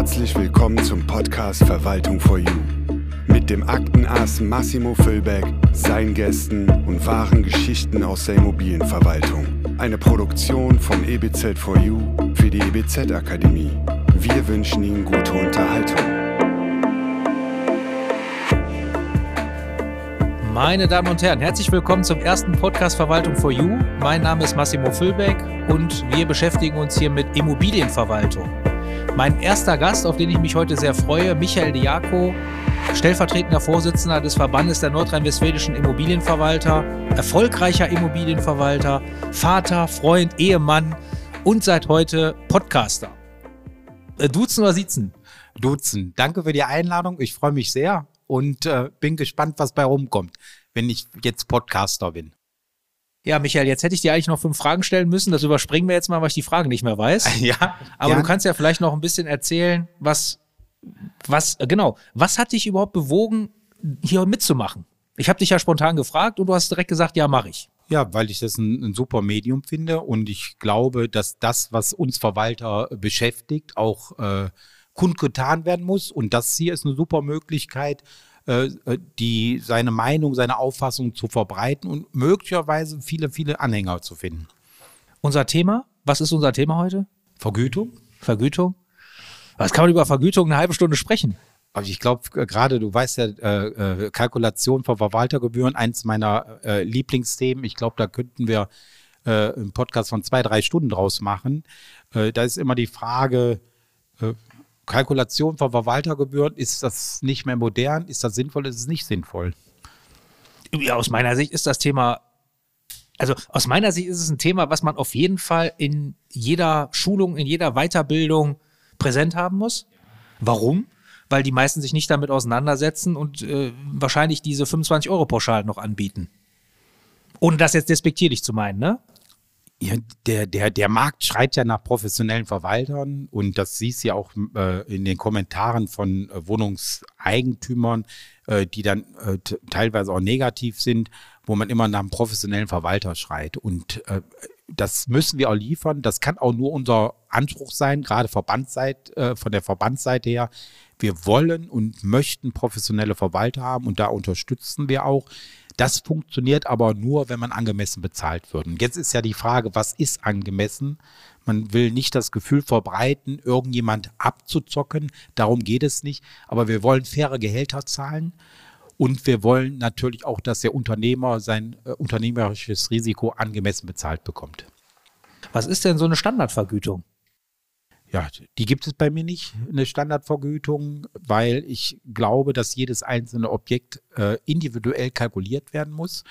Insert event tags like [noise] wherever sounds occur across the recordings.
Herzlich willkommen zum Podcast Verwaltung for You. Mit dem Aktenass Massimo Füllbeck, seinen Gästen und wahren Geschichten aus der Immobilienverwaltung. Eine Produktion von EBZ4U für die EBZ Akademie. Wir wünschen Ihnen gute Unterhaltung. Meine Damen und Herren, herzlich willkommen zum ersten Podcast Verwaltung for You. Mein Name ist Massimo Füllbeck und wir beschäftigen uns hier mit Immobilienverwaltung. Mein erster Gast, auf den ich mich heute sehr freue, Michael Diaco, stellvertretender Vorsitzender des Verbandes der nordrhein-westfälischen Immobilienverwalter, erfolgreicher Immobilienverwalter, Vater, Freund, Ehemann und seit heute Podcaster. Äh, duzen oder sitzen? Duzen. Danke für die Einladung. Ich freue mich sehr und äh, bin gespannt, was bei rumkommt, wenn ich jetzt Podcaster bin. Ja, Michael, jetzt hätte ich dir eigentlich noch fünf Fragen stellen müssen. Das überspringen wir jetzt mal, weil ich die Frage nicht mehr weiß. [laughs] Ja. Aber gern. du kannst ja vielleicht noch ein bisschen erzählen, was, was, äh, genau, was hat dich überhaupt bewogen, hier mitzumachen? Ich habe dich ja spontan gefragt und du hast direkt gesagt, ja, mache ich. Ja, weil ich das ein, ein super Medium finde und ich glaube, dass das, was uns Verwalter beschäftigt, auch äh, kundgetan werden muss. Und das hier ist eine super Möglichkeit, die seine Meinung, seine Auffassung zu verbreiten und möglicherweise viele, viele Anhänger zu finden. Unser Thema, was ist unser Thema heute? Vergütung? Vergütung. Was kann man über Vergütung eine halbe Stunde sprechen? Aber ich glaube, gerade, du weißt ja, äh, äh, Kalkulation von Verwaltergebühren, eins meiner äh, Lieblingsthemen. Ich glaube, da könnten wir äh, einen Podcast von zwei, drei Stunden draus machen. Äh, da ist immer die Frage, äh, Kalkulation von Verwaltergebühren, ist das nicht mehr modern? Ist das sinnvoll? Ist es nicht sinnvoll? Ja, aus meiner Sicht ist das Thema, also aus meiner Sicht ist es ein Thema, was man auf jeden Fall in jeder Schulung, in jeder Weiterbildung präsent haben muss. Warum? Weil die meisten sich nicht damit auseinandersetzen und äh, wahrscheinlich diese 25-Euro-Pauschalen noch anbieten. Ohne das jetzt despektierlich zu meinen, ne? Ja, der, der, der Markt schreit ja nach professionellen Verwaltern und das siehst du ja auch äh, in den Kommentaren von äh, Wohnungseigentümern, äh, die dann äh, teilweise auch negativ sind, wo man immer nach einem professionellen Verwalter schreit. Und äh, das müssen wir auch liefern. Das kann auch nur unser Anspruch sein, gerade Verbandsseit, äh, von der Verbandsseite her. Wir wollen und möchten professionelle Verwalter haben und da unterstützen wir auch. Das funktioniert aber nur, wenn man angemessen bezahlt wird. Und jetzt ist ja die Frage, was ist angemessen? Man will nicht das Gefühl verbreiten, irgendjemand abzuzocken. Darum geht es nicht. Aber wir wollen faire Gehälter zahlen. Und wir wollen natürlich auch, dass der Unternehmer sein äh, unternehmerisches Risiko angemessen bezahlt bekommt. Was ist denn so eine Standardvergütung? Ja, die gibt es bei mir nicht, eine Standardvergütung, weil ich glaube, dass jedes einzelne Objekt äh, individuell kalkuliert werden muss.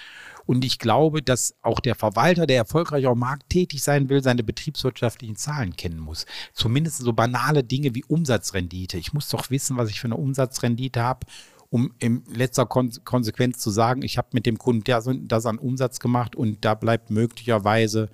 Und ich glaube, dass auch der Verwalter, der erfolgreich am Markt tätig sein will, seine betriebswirtschaftlichen Zahlen kennen muss. Zumindest so banale Dinge wie Umsatzrendite. Ich muss doch wissen, was ich für eine Umsatzrendite habe um in letzter Kon Konsequenz zu sagen, ich habe mit dem Kunden das an Umsatz gemacht und da bleibt möglicherweise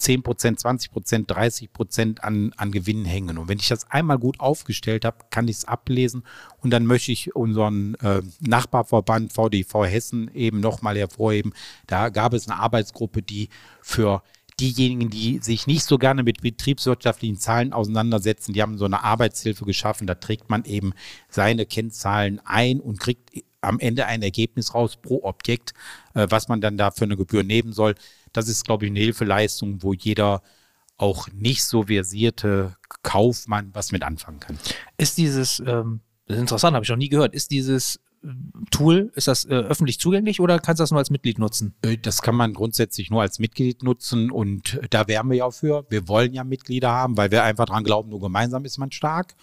10 Prozent, 20 Prozent, 30 Prozent an, an Gewinnen hängen. Und wenn ich das einmal gut aufgestellt habe, kann ich es ablesen und dann möchte ich unseren äh, Nachbarverband VDV Hessen eben nochmal hervorheben. Da gab es eine Arbeitsgruppe, die für diejenigen, die sich nicht so gerne mit betriebswirtschaftlichen Zahlen auseinandersetzen, die haben so eine Arbeitshilfe geschaffen. Da trägt man eben seine Kennzahlen ein und kriegt am Ende ein Ergebnis raus pro Objekt, äh, was man dann da für eine Gebühr nehmen soll. Das ist, glaube ich, eine Hilfeleistung, wo jeder auch nicht so versierte Kaufmann was mit anfangen kann. Ist dieses, ähm, das ist interessant, habe ich noch nie gehört, ist dieses Tool, ist das äh, öffentlich zugänglich oder kannst du das nur als Mitglied nutzen? Das kann man grundsätzlich nur als Mitglied nutzen und da wären wir ja für. Wir wollen ja Mitglieder haben, weil wir einfach dran glauben, nur gemeinsam ist man stark.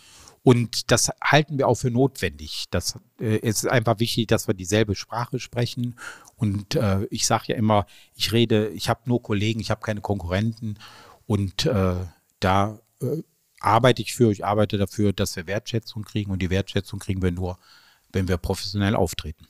Und das halten wir auch für notwendig. Das äh, ist einfach wichtig, dass wir dieselbe Sprache sprechen. Und äh, ich sage ja immer, ich rede, ich habe nur Kollegen, ich habe keine Konkurrenten. Und äh, da äh, arbeite ich für, ich arbeite dafür, dass wir Wertschätzung kriegen. Und die Wertschätzung kriegen wir nur, wenn wir professionell auftreten.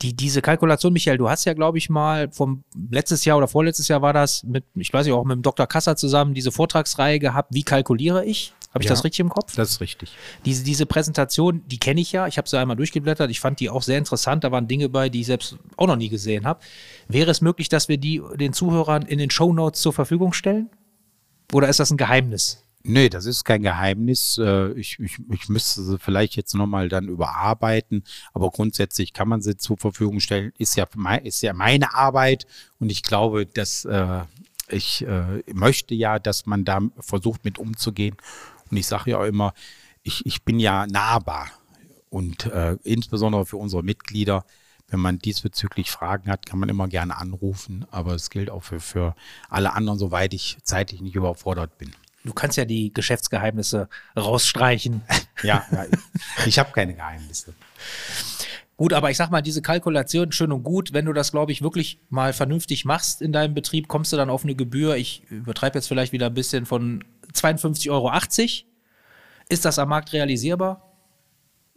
Die, diese Kalkulation, Michael, du hast ja, glaube ich, mal vom letztes Jahr oder vorletztes Jahr war das mit, ich weiß nicht, auch mit dem Dr. Kasser zusammen diese Vortragsreihe gehabt, wie kalkuliere ich? Habe ich Ja. das richtig im Kopf? Das ist richtig. Diese, diese Präsentation, die kenne ich ja. Ich habe sie einmal durchgeblättert. Ich fand die auch sehr interessant. Da waren Dinge bei, die ich selbst auch noch nie gesehen habe. Wäre es möglich, dass wir die den Zuhörern in den Shownotes zur Verfügung stellen? Oder ist das ein Geheimnis? Nee, das ist kein Geheimnis. Äh, ich, ich, ich müsste sie vielleicht jetzt nochmal dann überarbeiten, aber grundsätzlich kann man sie zur Verfügung stellen. Ist ja, ist ja meine Arbeit und ich glaube, dass äh, ich äh, möchte ja, dass man da versucht mit umzugehen. Und ich sage ja auch immer, ich, ich bin ja nahbar und äh, insbesondere für unsere Mitglieder. Wenn man diesbezüglich Fragen hat, kann man immer gerne anrufen, aber es gilt auch für, für alle anderen, soweit ich zeitlich nicht überfordert bin. Du kannst ja die Geschäftsgeheimnisse rausstreichen. [laughs] ja, ja ich, ich habe keine Geheimnisse. Gut, aber ich sag mal, diese Kalkulation schön und gut. Wenn du das, glaube ich, wirklich mal vernünftig machst in deinem Betrieb, kommst du dann auf eine Gebühr. Ich übertreibe jetzt vielleicht wieder ein bisschen von 52,80 Euro. Ist das am Markt realisierbar?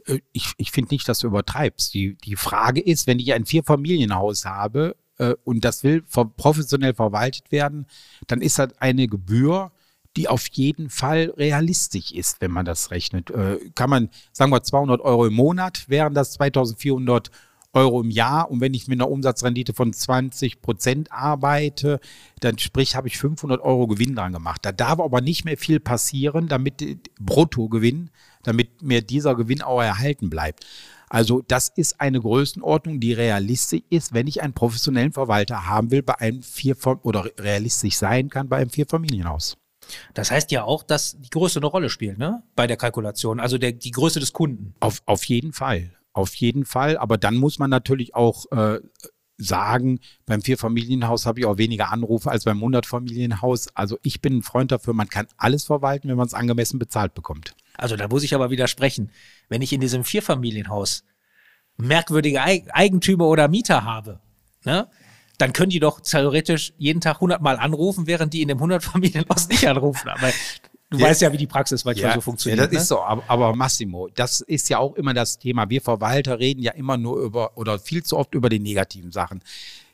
Äh, ich, ich finde nicht, dass du übertreibst. Die, die Frage ist, wenn ich ein Vierfamilienhaus habe äh, und das will professionell verwaltet werden, dann ist das eine Gebühr, die auf jeden Fall realistisch ist, wenn man das rechnet. Äh, kann man, sagen wir, 200 Euro im Monat, wären das 2400 Euro im Jahr. Und wenn ich mit einer Umsatzrendite von 20 Prozent arbeite, dann sprich, habe ich 500 Euro Gewinn dran gemacht. Da darf aber nicht mehr viel passieren, damit Bruttogewinn, damit mir dieser Gewinn auch erhalten bleibt. Also das ist eine Größenordnung, die realistisch ist, wenn ich einen professionellen Verwalter haben will bei einem vier oder realistisch sein kann bei einem Vierfamilienhaus. Das heißt ja auch, dass die Größe eine Rolle spielt, ne? Bei der Kalkulation, also der, die Größe des Kunden. Auf, auf jeden Fall. Auf jeden Fall. Aber dann muss man natürlich auch äh, sagen, beim Vierfamilienhaus habe ich auch weniger Anrufe als beim Hundertfamilienhaus. Also ich bin ein Freund dafür, man kann alles verwalten, wenn man es angemessen bezahlt bekommt. Also da muss ich aber widersprechen. Wenn ich in diesem Vierfamilienhaus merkwürdige Eigentümer oder Mieter habe, ne? dann können die doch theoretisch jeden Tag 100 Mal anrufen, während die in dem 100 Familienhaus [laughs] nicht anrufen. Aber du ja. weißt ja, wie die Praxis manchmal ja, so funktioniert. Ja, das ne? ist so. Aber, aber, Massimo, das ist ja auch immer das Thema. Wir Verwalter reden ja immer nur über oder viel zu oft über die negativen Sachen.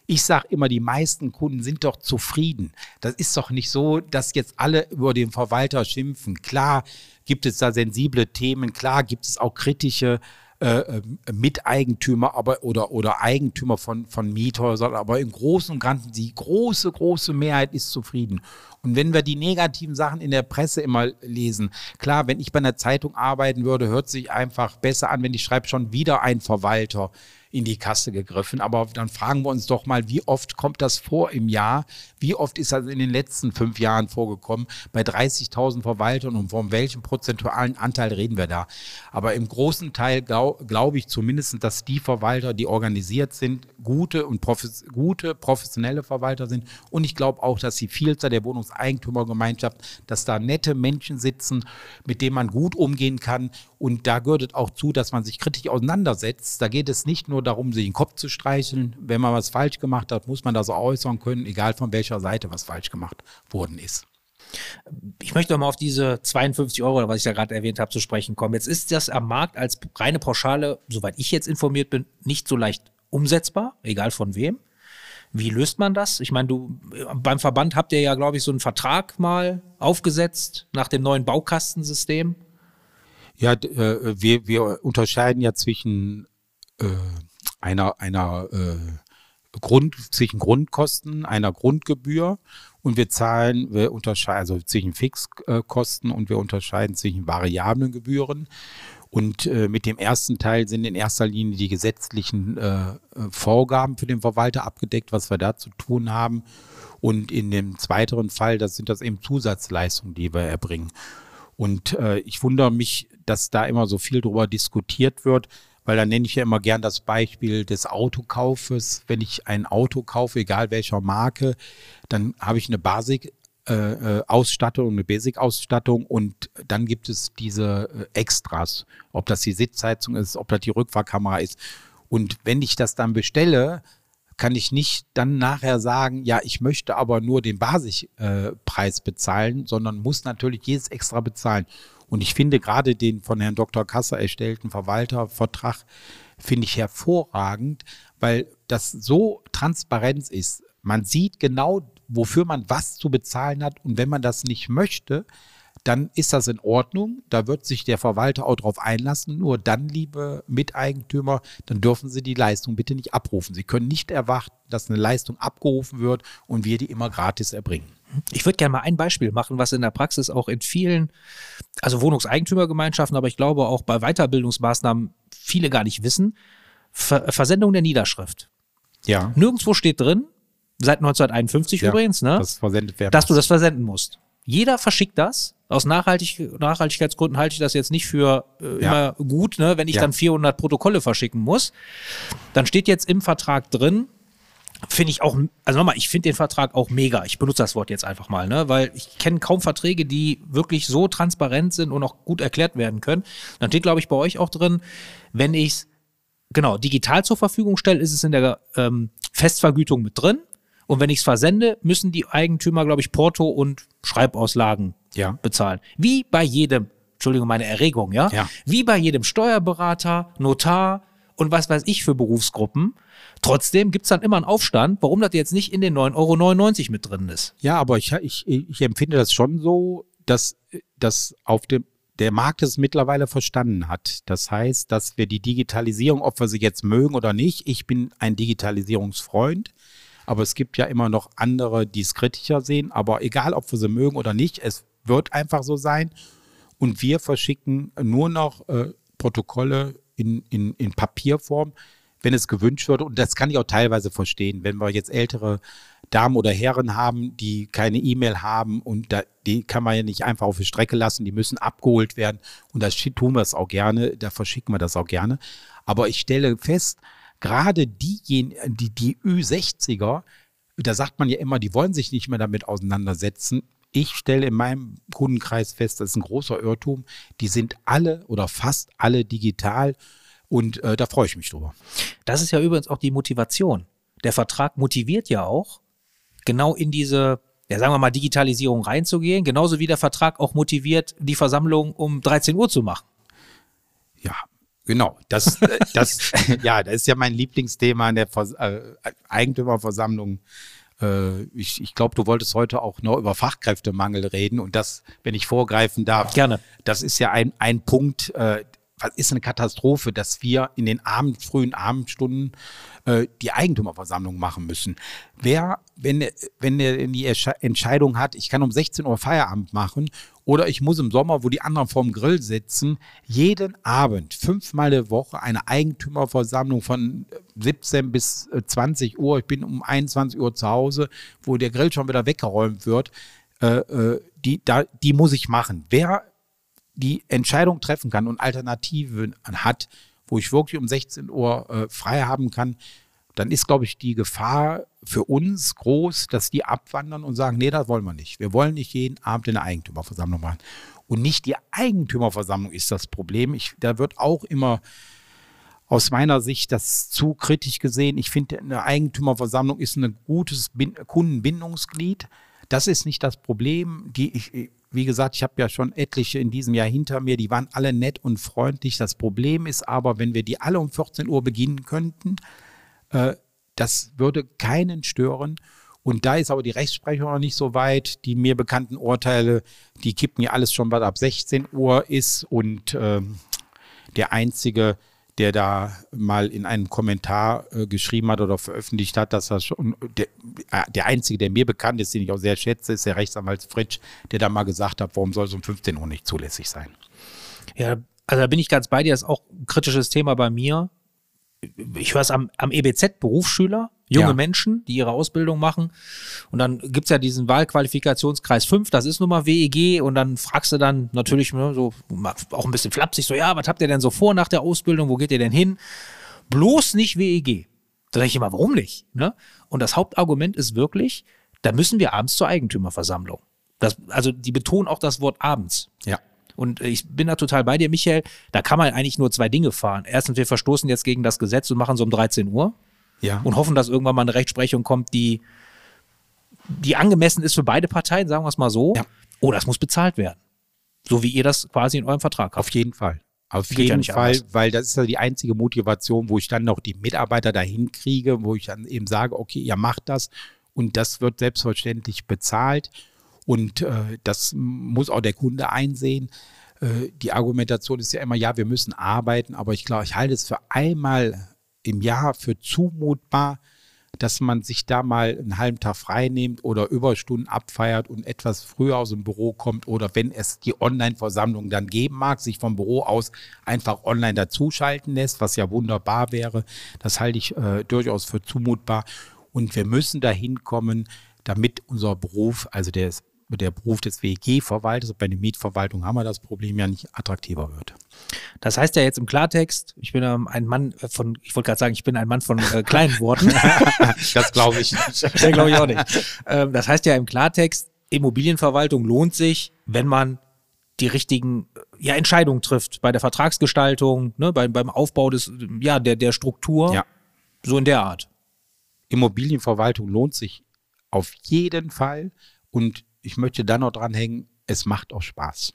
Ich sage immer, die meisten Kunden sind doch zufrieden. Das ist doch nicht so, dass jetzt alle über den Verwalter schimpfen. Klar gibt es da sensible Themen, klar gibt es auch kritische äh, äh, Miteigentümer aber, oder, oder Eigentümer von, von Miethäusern, aber im Großen und Ganzen die große, große Mehrheit ist zufrieden. Und wenn wir die negativen Sachen in der Presse immer lesen, klar, wenn ich bei einer Zeitung arbeiten würde, hört sich einfach besser an, wenn ich schreibe schon wieder ein Verwalter in die Kasse gegriffen. Aber dann fragen wir uns doch mal, wie oft kommt das vor im Jahr? Wie oft ist das in den letzten fünf Jahren vorgekommen? Bei 30.000 Verwaltern und von welchem prozentualen Anteil reden wir da? Aber im großen Teil glaube glaub ich zumindest, dass die Verwalter, die organisiert sind, gute und profes gute professionelle Verwalter sind. Und ich glaube auch, dass die Vielzahl der Wohnungseigentümergemeinschaft, dass da nette Menschen sitzen, mit denen man gut umgehen kann. Und da gehört es auch zu, dass man sich kritisch auseinandersetzt. Da geht es nicht nur darum, sich den Kopf zu streicheln. Wenn man was falsch gemacht hat, muss man das äußern können, egal von welcher Seite was falsch gemacht worden ist. Ich möchte mal auf diese 52 Euro, was ich ja gerade erwähnt habe, zu sprechen kommen. Jetzt ist das am Markt als reine Pauschale, soweit ich jetzt informiert bin, nicht so leicht umsetzbar, egal von wem. Wie löst man das? Ich meine, du beim Verband habt ihr ja, glaube ich, so einen Vertrag mal aufgesetzt nach dem neuen Baukastensystem. Ja, äh, wir, wir unterscheiden ja zwischen äh, einer, einer äh, Grund, zwischen Grundkosten, einer Grundgebühr und wir zahlen, wir unterscheiden, also zwischen Fixkosten und wir unterscheiden zwischen variablen Gebühren. Und äh, mit dem ersten Teil sind in erster Linie die gesetzlichen äh, Vorgaben für den Verwalter abgedeckt, was wir da zu tun haben. Und in dem zweiten Fall, das sind das eben Zusatzleistungen, die wir erbringen. Und äh, ich wundere mich, dass da immer so viel drüber diskutiert wird, weil da nenne ich ja immer gern das Beispiel des Autokaufes. Wenn ich ein Auto kaufe, egal welcher Marke, dann habe ich eine Basic äh, äh, Ausstattung, eine Basic-Ausstattung und dann gibt es diese äh, Extras, ob das die Sitzheizung ist, ob das die Rückfahrkamera ist. Und wenn ich das dann bestelle, kann ich nicht dann nachher sagen, ja, ich möchte aber nur den Basispreis äh, bezahlen, sondern muss natürlich jedes extra bezahlen. Und ich finde gerade den von Herrn Dr. Kasser erstellten Verwaltervertrag finde ich hervorragend, weil das so Transparenz ist. Man sieht genau, wofür man was zu bezahlen hat. Und wenn man das nicht möchte, dann ist das in Ordnung. Da wird sich der Verwalter auch drauf einlassen. Nur dann, liebe Miteigentümer, dann dürfen Sie die Leistung bitte nicht abrufen. Sie können nicht erwarten, dass eine Leistung abgerufen wird und wir die immer gratis erbringen. Ich würde gerne mal ein Beispiel machen, was in der Praxis auch in vielen, also Wohnungseigentümergemeinschaften, aber ich glaube auch bei Weiterbildungsmaßnahmen viele gar nicht wissen. Ver Versendung der Niederschrift. Ja. Nirgendwo steht drin, seit 1951 Ja, übrigens, ne, Das dass du das versenden musst. Jeder verschickt das. Aus Nachhaltig Nachhaltigkeitsgründen halte ich das jetzt nicht für äh, Ja. immer gut, ne, wenn ich Ja. dann 400 Protokolle verschicken muss. Dann steht jetzt im Vertrag drin, finde ich auch, also nochmal, ich finde den Vertrag auch mega. Ich benutze das Wort jetzt einfach mal, ne, weil ich kenne kaum Verträge, die wirklich so transparent sind und auch gut erklärt werden können. Dann steht, glaube ich, bei euch auch drin, wenn ich es genau digital zur Verfügung stelle, ist es in der ähm, Festvergütung mit drin. Und wenn ich es versende, müssen die Eigentümer, glaube ich, Porto und Schreibauslagen Ja. bezahlen. Wie bei jedem, Entschuldigung, meine Erregung, ja? Ja. Wie bei jedem Steuerberater, Notar und was weiß ich für Berufsgruppen. Trotzdem gibt's dann immer einen Aufstand, warum das jetzt nicht in den 9,99 Euro mit drin ist. Ja, aber ich, ich, ich empfinde das schon so, dass, dass auf dem, der Markt es mittlerweile verstanden hat. Das heißt, dass wir die Digitalisierung, ob wir sie jetzt mögen oder nicht, ich bin ein Digitalisierungsfreund, aber es gibt ja immer noch andere, die es kritischer sehen. Aber egal, ob wir sie mögen oder nicht, es wird einfach so sein. Und wir verschicken nur noch äh, Protokolle in, in, in Papierform, wenn es gewünscht wird. Und das kann ich auch teilweise verstehen. Wenn wir jetzt ältere Damen oder Herren haben, die keine E-Mail haben und da, die kann man ja nicht einfach auf die Strecke lassen, die müssen abgeholt werden. Und das tun wir es auch gerne, da verschicken wir das auch gerne. Aber ich stelle fest, gerade diejenigen, die, die Ü60er, da sagt man ja immer, die wollen sich nicht mehr damit auseinandersetzen. Ich stelle in meinem Kundenkreis fest, das ist ein großer Irrtum, die sind alle oder fast alle digital und äh, da freue ich mich drüber. Das ist ja übrigens auch die Motivation. Der Vertrag motiviert ja auch, genau in diese, ja, sagen wir mal, Digitalisierung reinzugehen, genauso wie der Vertrag auch motiviert, die Versammlung um 13 Uhr zu machen. Ja, genau. Das, [laughs] das, ja, das ist ja mein Lieblingsthema in der Vers äh, Eigentümerversammlung. Äh, ich ich glaube, du wolltest heute auch noch über Fachkräftemangel reden und das, wenn ich vorgreifen darf, Gerne. das ist ja ein, ein Punkt, äh, was ist eine Katastrophe, dass wir in den Abend, frühen Abendstunden äh, die Eigentümerversammlung machen müssen. Wer, wenn, wenn er die Entscheidung hat, ich kann um 16 Uhr Feierabend machen oder ich muss im Sommer, wo die anderen vorm Grill sitzen, jeden Abend, fünfmal die Woche eine Eigentümerversammlung von 17 bis äh, 20 Uhr, ich bin um 21 Uhr zu Hause, wo der Grill schon wieder weggeräumt wird, äh, äh, die, da, die muss ich machen. Wer die Entscheidung treffen kann und Alternativen hat, wo ich wirklich um 16 Uhr äh, frei haben kann, dann ist, glaube ich, die Gefahr für uns groß, dass die abwandern und sagen, nee, das wollen wir nicht. Wir wollen nicht jeden Abend eine Eigentümerversammlung machen. Und nicht die Eigentümerversammlung ist das Problem. Ich, da wird auch immer aus meiner Sicht das zu kritisch gesehen. Ich finde, eine Eigentümerversammlung ist ein gutes Bin Kundenbindungsglied. Das ist nicht das Problem. Die, ich, wie gesagt, ich habe ja schon etliche in diesem Jahr hinter mir, die waren alle nett und freundlich. Das Problem ist aber, wenn wir die alle um 14 Uhr beginnen könnten, das würde keinen stören. Und da ist aber die Rechtsprechung noch nicht so weit. Die mir bekannten Urteile, die kippen ja alles schon, was ab 16 Uhr ist. Und ähm, der Einzige, der da mal in einem Kommentar äh, geschrieben hat oder veröffentlicht hat, dass das schon, der, äh, der Einzige, der mir bekannt ist, den ich auch sehr schätze, ist der Rechtsanwalt Fritsch, der da mal gesagt hat, warum soll es um 15 Uhr nicht zulässig sein? Ja, also da bin ich ganz bei dir, ist auch ein kritisches Thema bei mir. Ich höre es am, am EBZ, Berufsschüler, junge Ja. Menschen, die ihre Ausbildung machen. Und dann gibt's ja diesen Wahlqualifikationskreis 5, das ist nun mal WEG. Und dann fragst du dann natürlich ne, so auch ein bisschen flapsig, so, ja, was habt ihr denn so vor nach der Ausbildung? Wo geht ihr denn hin? Bloß nicht WEG. Da denke ich immer, warum nicht? Ne? Und das Hauptargument ist wirklich, da müssen wir abends zur Eigentümerversammlung. Das, also die betonen auch das Wort abends. Ja. Und ich bin da total bei dir, Michael. Da kann man eigentlich nur zwei Dinge fahren. Erstens, wir verstoßen jetzt gegen das Gesetz und machen es um 13 Uhr Ja. und hoffen, dass irgendwann mal eine Rechtsprechung kommt, die, die angemessen ist für beide Parteien, sagen wir es mal so. Ja. Oder es muss bezahlt werden. So wie ihr das quasi in eurem Vertrag habt. Auf jeden Fall. Auf Geht ja jeden nicht Fall, anders. weil das ist ja die einzige Motivation, wo ich dann noch die Mitarbeiter dahin kriege, wo ich dann eben sage, okay, ihr macht das und das wird selbstverständlich bezahlt. Und äh, das muss auch der Kunde einsehen. Äh, die Argumentation ist ja immer, ja, wir müssen arbeiten, aber ich glaube, ich halte es für einmal im Jahr für zumutbar, dass man sich da mal einen halben Tag frei nimmt oder Überstunden abfeiert und etwas früher aus dem Büro kommt oder wenn es die Online-Versammlung dann geben mag, sich vom Büro aus einfach online dazuschalten lässt, was ja wunderbar wäre. Das halte ich äh, durchaus für zumutbar. Und wir müssen dahin kommen, damit unser Beruf, also der, der Beruf des WEG-Verwalters, bei der Mietverwaltung haben wir das Problem ja nicht attraktiver wird. Das heißt ja jetzt im Klartext, ich bin ähm, ein Mann von, ich wollte gerade sagen, ich bin ein Mann von äh, kleinen Worten. [laughs] das glaube ich [laughs] das glaube ich auch nicht. Ähm, das heißt ja im Klartext, Immobilienverwaltung lohnt sich, wenn man die richtigen ja, Entscheidungen trifft bei der Vertragsgestaltung, ne, beim, beim Aufbau des, ja, der, der Struktur. Ja. So in der Art. Immobilienverwaltung lohnt sich auf jeden Fall. Und ich möchte dann noch dranhängen, es macht auch Spaß.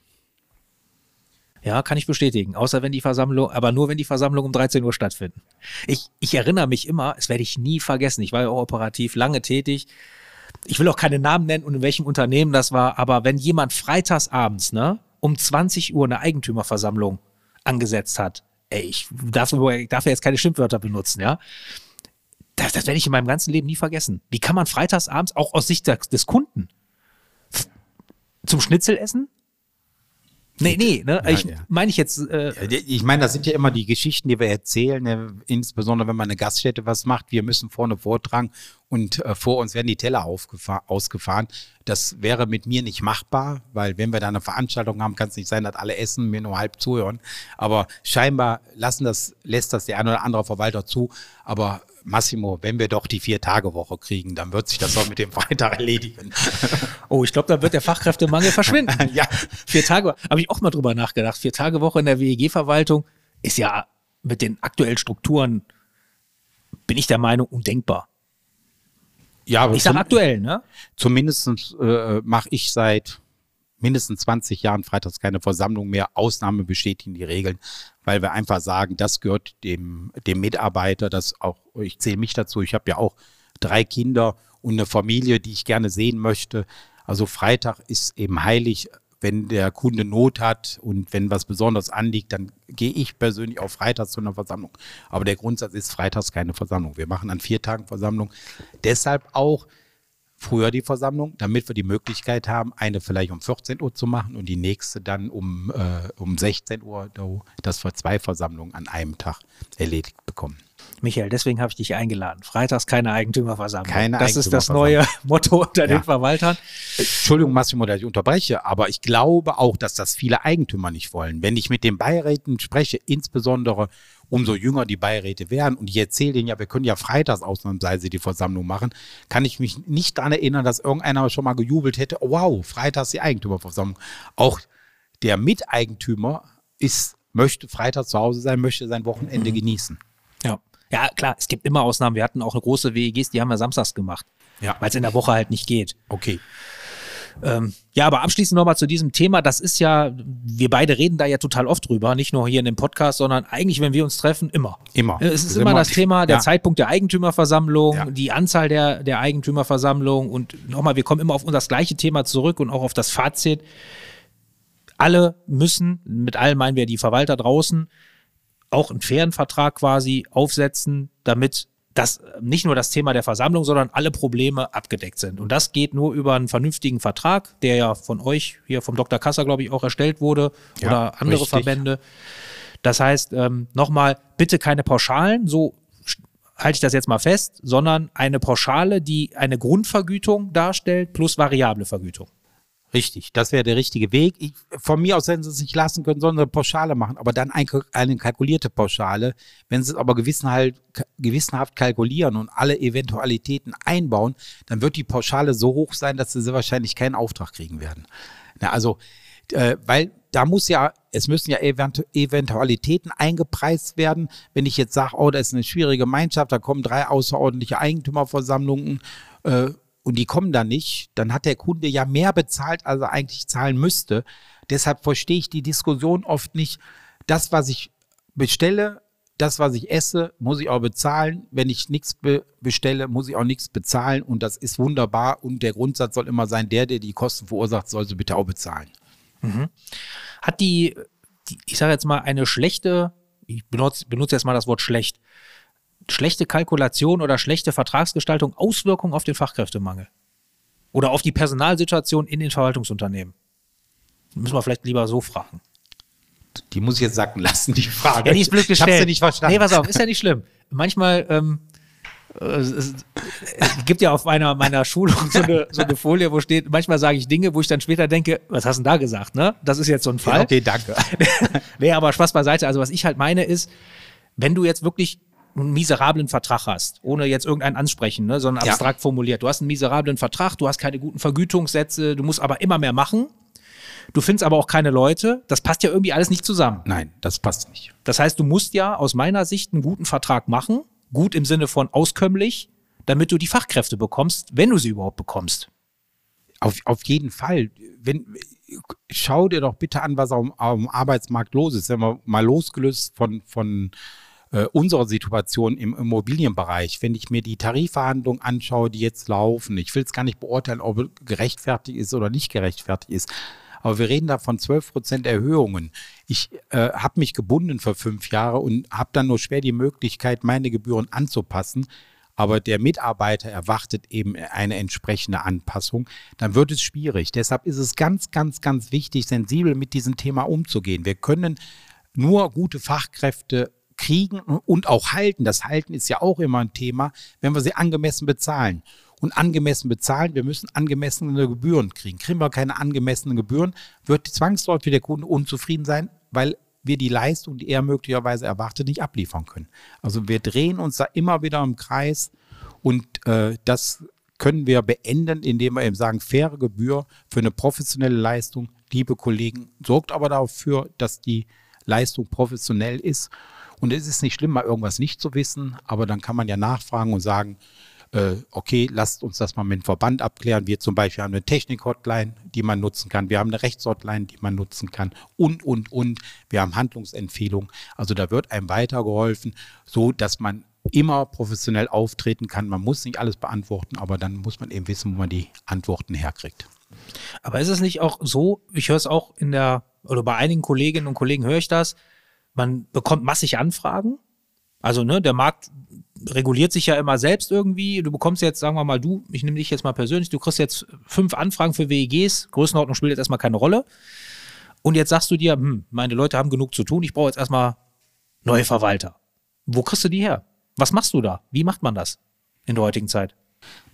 Ja, kann ich bestätigen. Außer wenn die Versammlung, aber nur wenn die Versammlung um 13 Uhr stattfinden. Ich, ich erinnere mich immer, es werde ich nie vergessen. Ich war ja auch operativ lange tätig. Ich will auch keine Namen nennen und in welchem Unternehmen das war, aber wenn jemand freitags abends, ne, um 20 Uhr eine Eigentümerversammlung angesetzt hat, ey, ich darf, ich darf ja jetzt keine Schimpfwörter benutzen, ja. Das, das werde ich in meinem ganzen Leben nie vergessen. Wie kann man freitags abends, auch aus Sicht des Kunden, zum Schnitzel essen? Nee, nee, ne? Ja, ich ja. meine ich jetzt. Äh, ich meine, das sind ja immer die Geschichten, die wir erzählen, ne? insbesondere wenn man eine Gaststätte was macht. Wir müssen vorne vortragen und äh, vor uns werden die Teller ausgefahren. Das wäre mit mir nicht machbar, weil wenn wir da eine Veranstaltung haben, kann es nicht sein, dass alle essen, mir nur halb zuhören. Aber scheinbar lassen das, lässt das der eine oder andere Verwalter zu. Aber Massimo, wenn wir doch die Vier-Tage-Woche kriegen, dann wird sich das auch mit dem [laughs] Freitag erledigen. [laughs] Oh, ich glaube, dann wird der Fachkräftemangel verschwinden. [laughs] ja. Vier Tage, habe ich auch mal drüber nachgedacht. Vier Tage Woche in der WEG-Verwaltung ist ja mit den aktuellen Strukturen, bin ich der Meinung, undenkbar. Ja, aber ich sage aktuell, ne? Zumindest äh, mache ich seit mindestens 20 Jahren freitags keine Versammlung mehr. Ausnahme bestätigen die Regeln, weil wir einfach sagen, das gehört dem, dem Mitarbeiter, das auch, ich zähle mich dazu, ich habe ja auch drei Kinder und eine Familie, die ich gerne sehen möchte. Also Freitag ist eben heilig. Wenn der Kunde Not hat und wenn was Besonderes anliegt, dann gehe ich persönlich auch freitags zu einer Versammlung. Aber der Grundsatz ist freitags keine Versammlung. Wir machen an vier Tagen Versammlung. Deshalb auch, früher die Versammlung, damit wir die Möglichkeit haben, eine vielleicht um 14 Uhr zu machen und die nächste dann um, äh, um 16 Uhr, dass wir zwei Versammlungen an einem Tag erledigt bekommen. Michael, deswegen habe ich dich eingeladen. Freitags keine Eigentümerversammlung. Keine das ist das neue [laughs] Motto unter ja. den Verwaltern. Entschuldigung, Massimo, dass ich unterbreche, aber ich glaube auch, dass das viele Eigentümer nicht wollen. Wenn ich mit den Beiräten spreche, insbesondere umso jünger die Beiräte werden, und ich erzähle denen ja, wir können ja freitags ausnahmsweise die Versammlung machen, kann ich mich nicht daran erinnern, dass irgendeiner schon mal gejubelt hätte, oh, wow, freitags die Eigentümerversammlung. Auch der Miteigentümer ist, möchte freitags zu Hause sein, möchte sein Wochenende mhm. genießen. Ja. Ja, klar, es gibt immer Ausnahmen. Wir hatten auch eine große WEGs, die haben wir samstags gemacht. Ja. Weil es in der Woche halt nicht geht. Okay. Ähm, ja, aber abschließend nochmal zu diesem Thema. Das ist ja, wir beide reden da ja total oft drüber, nicht nur hier in dem Podcast, sondern eigentlich, wenn wir uns treffen, immer. Immer. Es ist, ist immer, immer das Thema, der ja. Zeitpunkt der Eigentümerversammlung, ja. die Anzahl der, der Eigentümerversammlung und nochmal, wir kommen immer auf das gleiche Thema zurück und auch auf das Fazit. Alle müssen, mit allen meinen wir die Verwalter draußen, auch einen fairen Vertrag quasi aufsetzen, damit das nicht nur das Thema der Versammlung, sondern alle Probleme abgedeckt sind. Und das geht nur über einen vernünftigen Vertrag, der ja von euch, hier vom Dr. Kasser, glaube ich, auch erstellt wurde ja, oder andere richtig. Verbände. Das heißt, ähm, nochmal, bitte keine Pauschalen, so halte ich das jetzt mal fest, sondern eine Pauschale, die eine Grundvergütung darstellt plus variable Vergütung. Richtig, das wäre der richtige Weg. Ich, von mir aus hätten sie es nicht lassen können, sondern eine Pauschale machen, aber dann ein, eine kalkulierte Pauschale. Wenn sie es aber gewissenhaft, gewissenhaft kalkulieren und alle Eventualitäten einbauen, dann wird die Pauschale so hoch sein, dass sie wahrscheinlich keinen Auftrag kriegen werden. Na, also, äh, weil da muss ja, es müssen ja Eventu Eventualitäten eingepreist werden. Wenn ich jetzt sage, oh, da ist eine schwierige Gemeinschaft, da kommen drei außerordentliche Eigentümerversammlungen, äh, und die kommen dann nicht, dann hat der Kunde ja mehr bezahlt, als er eigentlich zahlen müsste. Deshalb verstehe ich die Diskussion oft nicht. Das, was ich bestelle, das, was ich esse, muss ich auch bezahlen. Wenn ich nichts be bestelle, muss ich auch nichts bezahlen. Und das ist wunderbar. Und der Grundsatz soll immer sein, der, der die Kosten verursacht, soll sie bitte auch bezahlen. Mhm. Hat die, die ich sage jetzt mal, eine schlechte, ich benutze, benutze jetzt mal das Wort schlecht, schlechte Kalkulation oder schlechte Vertragsgestaltung Auswirkungen auf den Fachkräftemangel? Oder auf die Personalsituation in den Verwaltungsunternehmen? Müssen wir vielleicht lieber so fragen. Die muss ich jetzt sacken lassen, die Frage. Ja, die ist blöd gestellt. Ich hab's ja nicht verstanden. Nee, pass auf, ist ja nicht schlimm. Manchmal, ähm, äh, es, gibt ja auf meiner, meiner Schulung so eine, so eine Folie, wo steht, manchmal sage ich Dinge, wo ich dann später denke, was hast du denn da gesagt, ne? Das ist jetzt so ein Fall. Ja, okay, danke. [laughs] nee, aber Spaß beiseite. Also was ich halt meine ist, wenn du jetzt wirklich einen miserablen Vertrag hast, ohne jetzt irgendeinen ansprechen, ne, sondern Ja. abstrakt formuliert. Du hast einen miserablen Vertrag, du hast keine guten Vergütungssätze, du musst aber immer mehr machen. Du findest aber auch keine Leute. Das passt ja irgendwie alles nicht zusammen. Nein, das passt nicht. Das heißt, du musst ja aus meiner Sicht einen guten Vertrag machen, gut im Sinne von auskömmlich, damit du die Fachkräfte bekommst, wenn du sie überhaupt bekommst. Auf, auf jeden Fall. Wenn, schau dir doch bitte an, was am, am Arbeitsmarkt los ist. Wenn wir mal losgelöst von, von äh, unserer Situation im Immobilienbereich, wenn ich mir die Tarifverhandlungen anschaue, die jetzt laufen, ich will es gar nicht beurteilen, ob gerechtfertigt ist oder nicht gerechtfertigt ist. Aber wir reden da von 12 Prozent Erhöhungen. Ich äh, habe mich gebunden für fünf Jahre und habe dann nur schwer die Möglichkeit, meine Gebühren anzupassen. Aber der Mitarbeiter erwartet eben eine entsprechende Anpassung. Dann wird es schwierig. Deshalb ist es ganz, ganz, ganz wichtig, sensibel mit diesem Thema umzugehen. Wir können nur gute Fachkräfte kriegen und auch halten. Das Halten ist ja auch immer ein Thema, wenn wir sie angemessen bezahlen. Und angemessen bezahlen, wir müssen angemessene Gebühren kriegen. Kriegen wir keine angemessenen Gebühren, wird zwangsläufig der Kunde unzufrieden sein, weil wir die Leistung, die er möglicherweise erwartet, nicht abliefern können. Also wir drehen uns da immer wieder im Kreis und äh, das können wir beenden, indem wir eben sagen, faire Gebühr für eine professionelle Leistung, liebe Kollegen, sorgt aber dafür, dass die Leistung professionell ist. Und es ist nicht schlimm, mal irgendwas nicht zu wissen, aber dann kann man ja nachfragen und sagen, äh, okay, lasst uns das mal mit dem Verband abklären. Wir zum Beispiel haben eine Technik-Hotline, die man nutzen kann. Wir haben eine Rechtshotline, die man nutzen kann. Und, und, und. Wir haben Handlungsempfehlungen. Also da wird einem weitergeholfen, so dass man immer professionell auftreten kann. Man muss nicht alles beantworten, aber dann muss man eben wissen, wo man die Antworten herkriegt. Aber ist es nicht auch so, ich höre es auch in der, oder bei einigen Kolleginnen und Kollegen höre ich das, man bekommt massig Anfragen. Also, ne, der Markt reguliert sich ja immer selbst irgendwie. Du bekommst jetzt, sagen wir mal, du, ich nehme dich jetzt mal persönlich, du kriegst jetzt fünf Anfragen für WEGs, Größenordnung spielt jetzt erstmal keine Rolle. Und jetzt sagst du dir, hm, meine Leute haben genug zu tun, ich brauche jetzt erstmal neue Verwalter. Wo kriegst du die her? Was machst du da? Wie macht man das in der heutigen Zeit?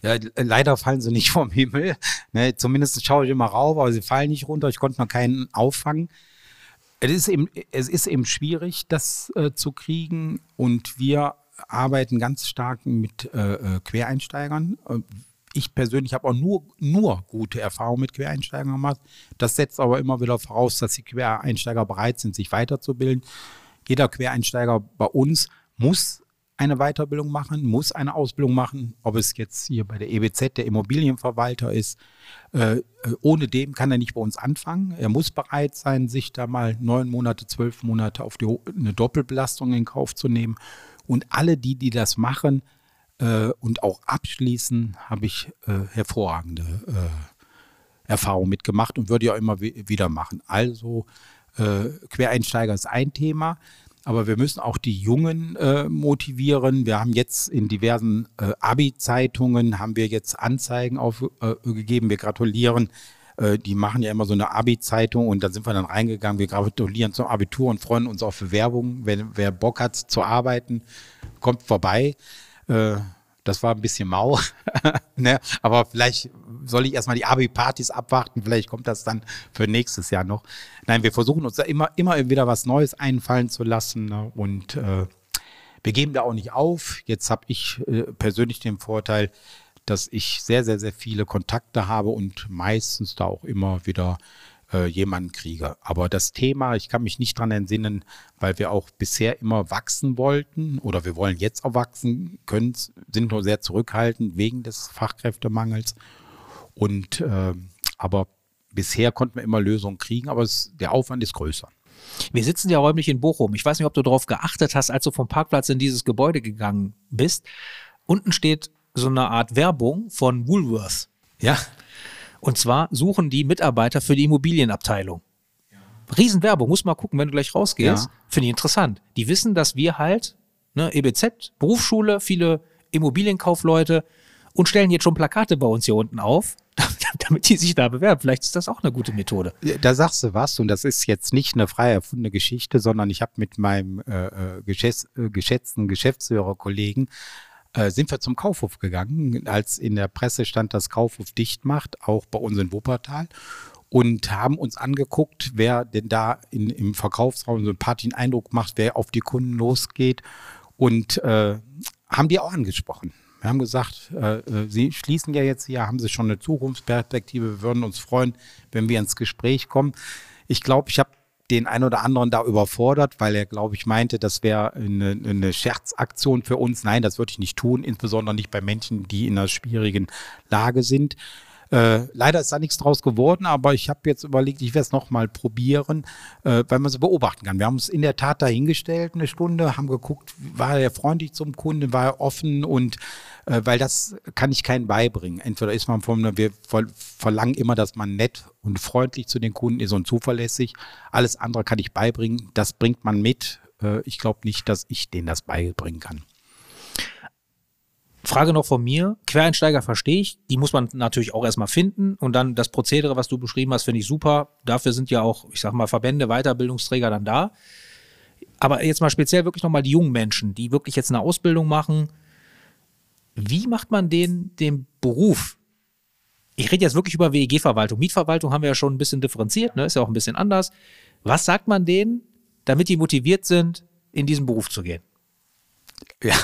Ja, leider fallen sie nicht [laughs] vom Himmel. Ne, zumindest schaue ich immer rauf, aber sie fallen nicht runter. Ich konnte noch keinen auffangen. Es ist eben, es ist eben schwierig, das äh, zu kriegen. Und wir arbeiten ganz stark mit äh, äh, Quereinsteigern. Äh, Ich persönlich habe auch nur, nur gute Erfahrungen mit Quereinsteigern gemacht. Das setzt aber immer wieder voraus, dass die Quereinsteiger bereit sind, sich weiterzubilden. Jeder Quereinsteiger bei uns muss eine Weiterbildung machen, muss eine Ausbildung machen, ob es jetzt hier bei der EBZ der Immobilienverwalter ist. Äh, äh, ohne dem kann er nicht bei uns anfangen. Er muss bereit sein, sich da mal neun Monate, zwölf Monate auf die, eine Doppelbelastung in Kauf zu nehmen. Und alle die, die das machen äh, und auch abschließen, habe ich äh, hervorragende äh, Erfahrungen mitgemacht und würde ja immer wi- wieder machen. Also äh, Quereinsteiger ist ein Thema. Aber wir müssen auch die Jungen äh, motivieren. Wir haben jetzt in diversen äh, Abi-Zeitungen haben wir jetzt Anzeigen aufgegeben. wir gratulieren. Äh, die machen ja immer so eine Abi-Zeitung und da sind wir dann reingegangen. Wir gratulieren zum Abitur und freuen uns auch für Werbung. Wenn wer Bock hat zu arbeiten, kommt vorbei. Das war ein bisschen mau. [laughs] ne? Aber vielleicht soll ich erstmal die Abi-Partys abwarten. Vielleicht kommt das dann für nächstes Jahr noch. Nein, wir versuchen uns da immer, immer wieder was Neues einfallen zu lassen. Ne? Und äh, wir geben da auch nicht auf. Jetzt habe ich äh, persönlich den Vorteil, dass ich sehr, sehr, sehr viele Kontakte habe und meistens da auch immer wieder äh, jemanden kriege. Aber das Thema, ich kann mich nicht dran entsinnen, weil wir auch bisher immer wachsen wollten oder wir wollen jetzt auch wachsen, können, sind nur sehr zurückhaltend wegen des Fachkräftemangels. Und äh, aber bisher konnten wir immer Lösungen kriegen, aber es, der Aufwand ist größer. Wir sitzen ja räumlich in Bochum. Ich weiß nicht, ob du darauf geachtet hast, als du vom Parkplatz in dieses Gebäude gegangen bist. Unten steht so eine Art Werbung von Woolworth. Ja. Und zwar suchen die Mitarbeiter für die Immobilienabteilung. Riesenwerbung, muss mal gucken, wenn du gleich rausgehst. Ja. Finde ich interessant. Die wissen, dass wir halt, ne, EBZ, Berufsschule, viele Immobilienkaufleute und stellen jetzt schon Plakate bei uns hier unten auf, [laughs] damit die sich da bewerben. Vielleicht ist das auch eine gute Methode. Da sagst du was und das ist jetzt nicht eine frei erfundene Geschichte, sondern ich habe mit meinem äh, äh, geschätz, äh, geschätzten Geschäftsführerkollegen äh, sind wir zum Kaufhof gegangen, als in der Presse stand, dass Kaufhof dicht macht, auch bei uns in Wuppertal und haben uns angeguckt, wer denn da in, im Verkaufsraum so einen Partien Eindruck macht, wer auf die Kunden losgeht und äh, haben die auch angesprochen. Wir haben gesagt, äh, äh, Sie schließen ja jetzt hier, haben Sie schon eine Zukunftsperspektive. Wir würden uns freuen, wenn wir ins Gespräch kommen. Ich glaube, ich habe den einen oder anderen da überfordert, weil er, glaube ich, meinte, das wäre eine, eine Scherzaktion für uns. Nein, das würde ich nicht tun, insbesondere nicht bei Menschen, die in einer schwierigen Lage sind. Äh, leider ist da nichts draus geworden, aber ich habe jetzt überlegt, ich werde es nochmal probieren, äh, weil man so beobachten kann. Wir haben uns in der Tat dahingestellt, eine Stunde, haben geguckt, war er freundlich zum Kunden, war er offen und äh, weil das kann ich keinen beibringen. Entweder ist man von, wir ver verlangen immer, dass man nett und freundlich zu den Kunden ist und zuverlässig. Alles andere kann ich beibringen, das bringt man mit. Äh, ich glaube nicht, dass ich denen das beibringen kann. Frage noch von mir. Quereinsteiger verstehe ich. Die muss man natürlich auch erstmal finden. Und dann das Prozedere, was du beschrieben hast, finde ich super. Dafür sind ja auch, ich sag mal, Verbände, Weiterbildungsträger dann da. Aber jetzt mal speziell wirklich nochmal die jungen Menschen, die wirklich jetzt eine Ausbildung machen. Wie macht man den, den Beruf? Ich rede jetzt wirklich über WEG-Verwaltung. Mietverwaltung haben wir ja schon ein bisschen differenziert, ne? ist ja auch ein bisschen anders. Was sagt man denen, damit die motiviert sind, in diesen Beruf zu gehen? Ja,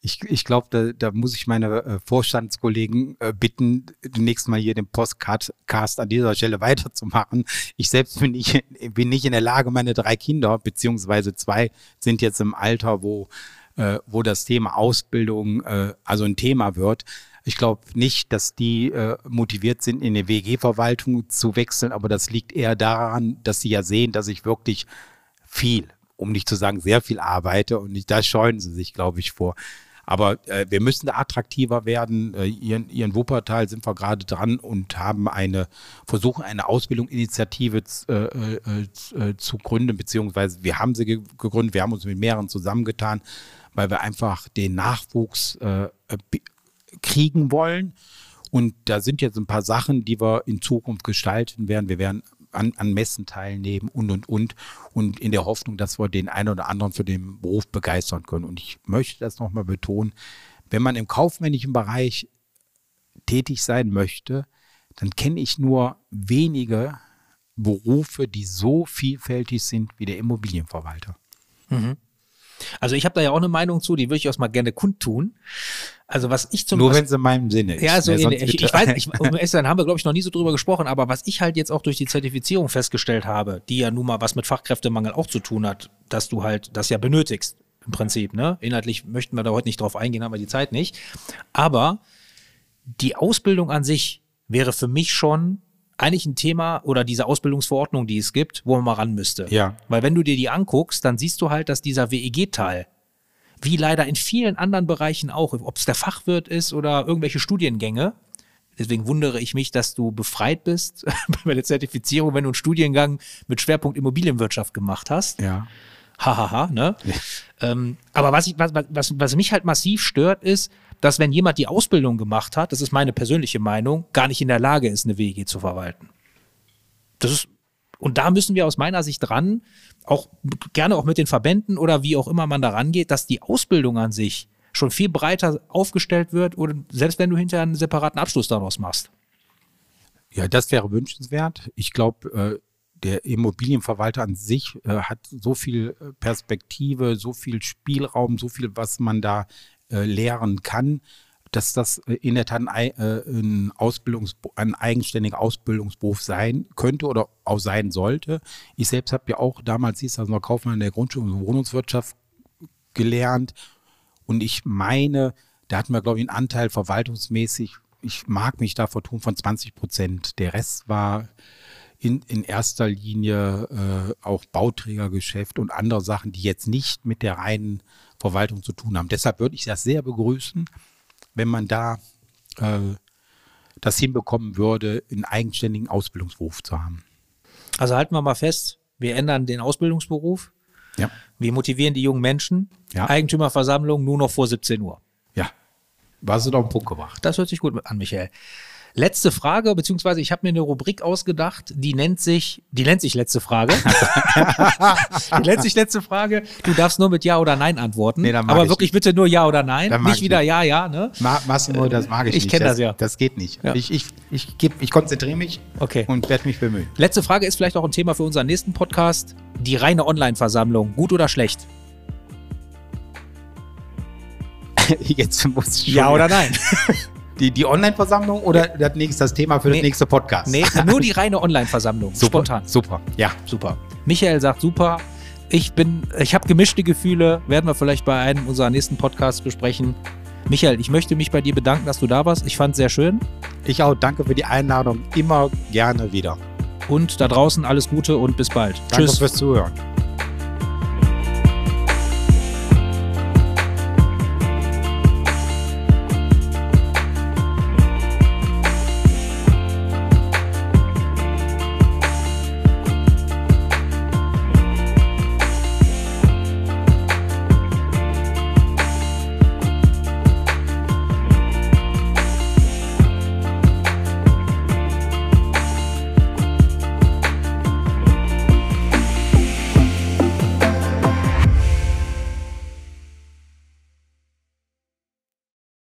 ich, ich glaube, da, da muss ich meine äh, Vorstandskollegen äh, bitten, demnächst mal hier den Postcast an dieser Stelle [laughs] weiterzumachen. Ich selbst bin nicht, bin nicht in der Lage, meine drei Kinder, beziehungsweise zwei, sind jetzt im Alter, wo, äh, wo das Thema Ausbildung äh, also ein Thema wird. Ich glaube nicht, dass die äh, motiviert sind, in die WG-Verwaltung zu wechseln, aber das liegt eher daran, dass sie ja sehen, dass ich wirklich viel, um nicht zu sagen sehr viel arbeite und da scheuen sie sich, glaube ich, vor. Aber äh, wir müssen da attraktiver werden. Äh, hier in Wuppertal sind wir gerade dran und haben eine, versuchen eine Ausbildungsinitiative äh, äh, äh, zu gründen, beziehungsweise wir haben sie ge gegründet, wir haben uns mit mehreren zusammengetan, weil wir einfach den Nachwuchs äh, kriegen wollen. Und da sind jetzt ein paar Sachen, die wir in Zukunft gestalten werden. Wir werden an, an Messen teilnehmen und, und, und. Und in der Hoffnung, dass wir den einen oder anderen für den Beruf begeistern können. Und ich möchte das nochmal betonen, wenn man im kaufmännischen Bereich tätig sein möchte, dann kenne ich nur wenige Berufe, die so vielfältig sind wie der Immobilienverwalter. Mhm. Also ich habe da ja auch eine Meinung zu, die würde ich auch mal gerne kundtun. Also was ich zum Nur wenn es in meinem Sinne ist. Ja, so Ne, ich, ich weiß, [laughs] ich, um sein, haben wir glaube ich noch nie so drüber gesprochen, aber was ich halt jetzt auch durch die Zertifizierung festgestellt habe, die ja nun mal was mit Fachkräftemangel auch zu tun hat, dass du halt das ja benötigst im Prinzip, ne? Inhaltlich möchten wir da heute nicht drauf eingehen, haben wir die Zeit nicht. Aber die Ausbildung an sich wäre für mich schon eigentlich ein Thema oder diese Ausbildungsverordnung, die es gibt, wo man mal ran müsste. Ja. Weil wenn du dir die anguckst, dann siehst du halt, dass dieser WEG-Teil, wie leider in vielen anderen Bereichen auch, ob es der Fachwirt ist oder irgendwelche Studiengänge, deswegen wundere ich mich, dass du befreit bist [laughs] bei der Zertifizierung, wenn du einen Studiengang mit Schwerpunkt Immobilienwirtschaft gemacht hast. Ja. Hahaha, ne? Ähm, aber was, ich, was, was, was mich halt massiv stört, ist, dass wenn jemand die Ausbildung gemacht hat, das ist meine persönliche Meinung, gar nicht in der Lage ist, eine WG zu verwalten. Das ist, und da müssen wir aus meiner Sicht dran, auch gerne auch mit den Verbänden oder wie auch immer man da rangeht, dass die Ausbildung an sich schon viel breiter aufgestellt wird oder selbst wenn du hinterher einen separaten Abschluss daraus machst. Ja, das wäre wünschenswert. Ich glaube, äh, der Immobilienverwalter an sich äh, hat so viel äh, Perspektive, so viel Spielraum, so viel, was man da äh, lehren kann, dass das äh, in der Tat äh, ein, Ausbildungs ein eigenständiger Ausbildungsberuf sein könnte oder auch sein sollte. Ich selbst habe ja auch damals hieß das noch Kaufmann in der Grundschule und Wohnungswirtschaft gelernt und ich meine, da hatten wir, glaube ich, einen Anteil verwaltungsmäßig, ich mag mich da vertun, von 20 Prozent. Der Rest war in, in erster Linie äh, auch Bauträgergeschäft und andere Sachen, die jetzt nicht mit der reinen Verwaltung zu tun haben. Deshalb würde ich das sehr begrüßen, wenn man da äh, das hinbekommen würde, einen eigenständigen Ausbildungsberuf zu haben. Also halten wir mal fest, wir ändern den Ausbildungsberuf. Ja. Wir motivieren die jungen Menschen. Ja. Eigentümerversammlung nur noch vor 17 Uhr. Ja. Warst du doch auf den Punkt gebracht. Das hört sich gut an, Michael. Letzte Frage, beziehungsweise ich habe mir eine Rubrik ausgedacht, die nennt sich, die nennt sich letzte Frage. [laughs] die nennt sich letzte Frage. Du darfst nur mit Ja oder Nein antworten. Nee, aber ich wirklich bitte nur Ja oder Nein. Nicht ich wieder nicht. Ja, Ja, ne? Ma Massimo, das mag ich, Ich nicht. kenn das ja. Das geht nicht. Ja. Ich, ich, ich, geb, ich konzentriere mich Okay. und werde mich bemühen. Letzte Frage ist vielleicht auch ein Thema für unseren nächsten Podcast. Die reine Online-Versammlung, gut oder schlecht? [laughs] Jetzt muss ich Ja oder nein? [laughs] Die, die Online-Versammlung oder das nächste das Thema für Nee. das nächste Podcast? Nee, [laughs] nur die reine Online-Versammlung. super, Spontan. Super, ja. Super. Michael sagt super. Ich bin, ich habe gemischte Gefühle, werden wir vielleicht bei einem unserer nächsten Podcasts besprechen. Michael, ich möchte mich bei dir bedanken, dass du da warst. Ich fand es sehr schön. Ich auch danke für die Einladung. Immer gerne wieder. Und da draußen alles Gute und bis bald. Danke Tschüss. fürs Zuhören.